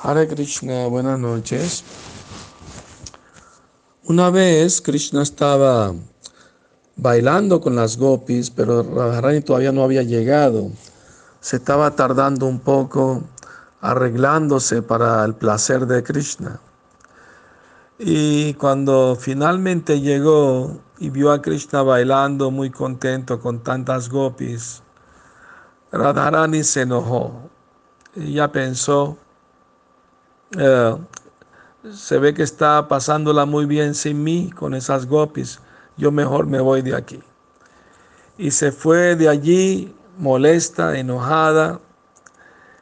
Hare Krishna, buenas noches. Una vez Krishna estaba bailando con las gopis, pero Radharani todavía no había llegado. Se estaba tardando un poco arreglándose para el placer de Krishna. Y cuando finalmente llegó y vio a Krishna bailando muy contento con tantas gopis, Radharani se enojó. Ella pensó, eh, se ve que está pasándola muy bien sin mí con esas gopis, yo mejor me voy de aquí. Y se fue de allí molesta, enojada,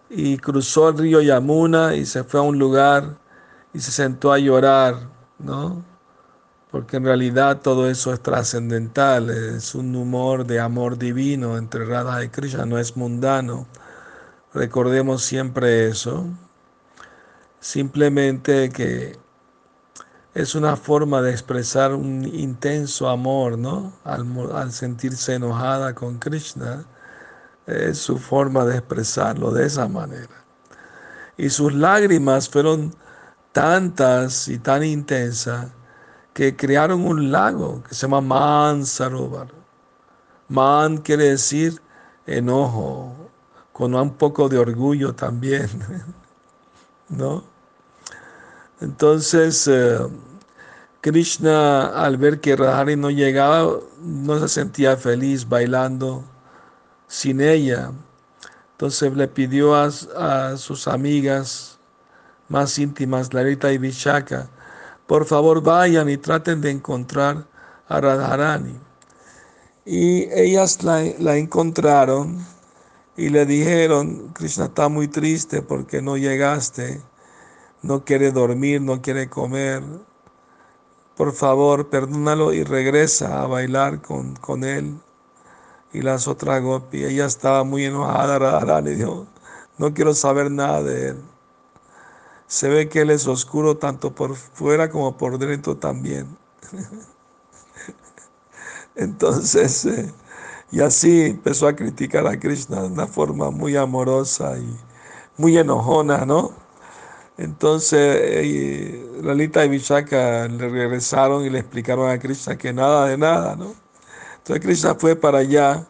y cruzó el río Yamuna y se fue a un lugar y se sentó a llorar, ¿no? Porque en realidad todo eso es trascendental, es un humor de amor divino entre Radha y Krishna, no es mundano. Recordemos siempre eso. Simplemente que es una forma de expresar un intenso amor, ¿no? Al, sentirse enojada con Krishna es su forma de expresarlo de esa manera. Y sus lágrimas fueron tantas y tan intensas que crearon un lago que se llama Mansarovar. Man quiere decir enojo, con un poco de orgullo también, ¿no? Entonces, eh, Krishna al ver que Radharani no llegaba, no se sentía feliz bailando sin ella. Entonces le pidió a, sus amigas más íntimas, Larita y Vishaka, por favor vayan y traten de encontrar a Radharani. Y ellas la, la encontraron y le dijeron, Krishna está muy triste porque no llegaste, no quiere dormir, no quiere comer. Por favor, perdónalo y regresa a bailar con, con él y las otras gopi. Ella estaba muy enojada, Radharani dijo, no quiero saber nada de él. Se ve que él es oscuro tanto por fuera como por dentro también. Entonces, eh, y así empezó a criticar a Krishna de una forma muy amorosa y muy enojona, ¿no? Entonces, eh, Lalita y Vishaka le regresaron y le explicaron a Krishna que nada de nada, ¿no? Entonces Krishna fue para allá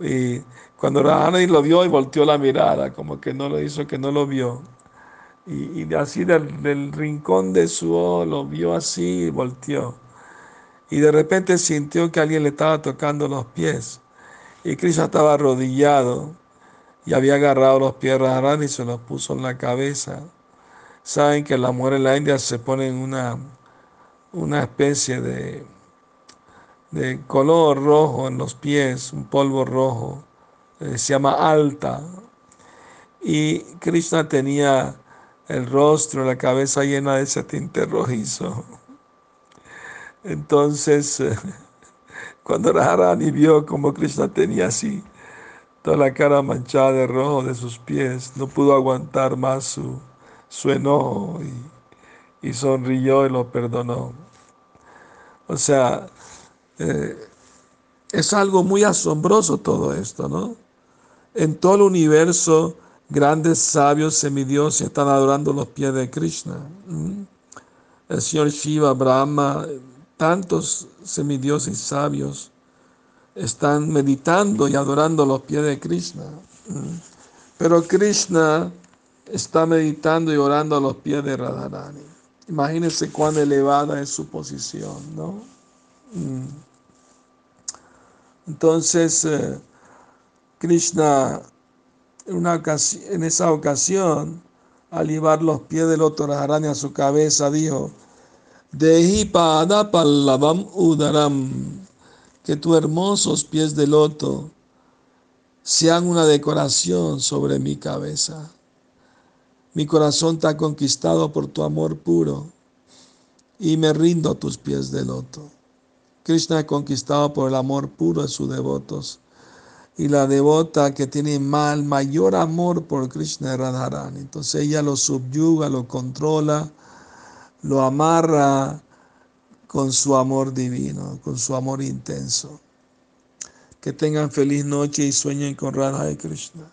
y cuando Radharani lo vio y volteó la mirada, como que no lo hizo, que no lo vio. Y, así del, rincón de su ojo lo vio así y volteó. Y de repente sintió que alguien le estaba tocando los pies. Y Krishna estaba arrodillado y había agarrado los pies de Radharani y se los puso en la cabeza. Saben que las mujeres en la India se ponen una, una especie de de color rojo en los pies, un polvo rojo, eh, se llama alta. Y Krishna tenía el rostro, la cabeza llena de ese tinte rojizo. Entonces, cuando Radharani vio como Krishna tenía así toda la cara manchada de rojo de sus pies, no pudo aguantar más su, su enojo y, sonrió y lo perdonó. O sea, eh, es algo muy asombroso todo esto, ¿no? En todo el universo, grandes sabios semidioses están adorando los pies de Krishna. El Señor Shiva, Brahma, tantos semidioses sabios están meditando y adorando los pies de Krishna. Pero Krishna está meditando y orando a los pies de Radharani. Imagínense cuán elevada es su posición, ¿no? Entonces, eh, Krishna, en, en esa ocasión, al llevar los pies del otro araña a su cabeza, dijo, Dehi pallavam udaram, que tus hermosos pies de loto sean una decoración sobre mi cabeza. Mi corazón está conquistado por tu amor puro y me rindo a tus pies de loto. Krishna es conquistado por el amor puro de sus devotos. Y la devota que tiene mal, mayor amor por Krishna es Radharani. Entonces ella lo subyuga, lo controla, lo amarra con su amor divino, con su amor intenso. Que tengan feliz noche y sueñen con Radha y Krishna.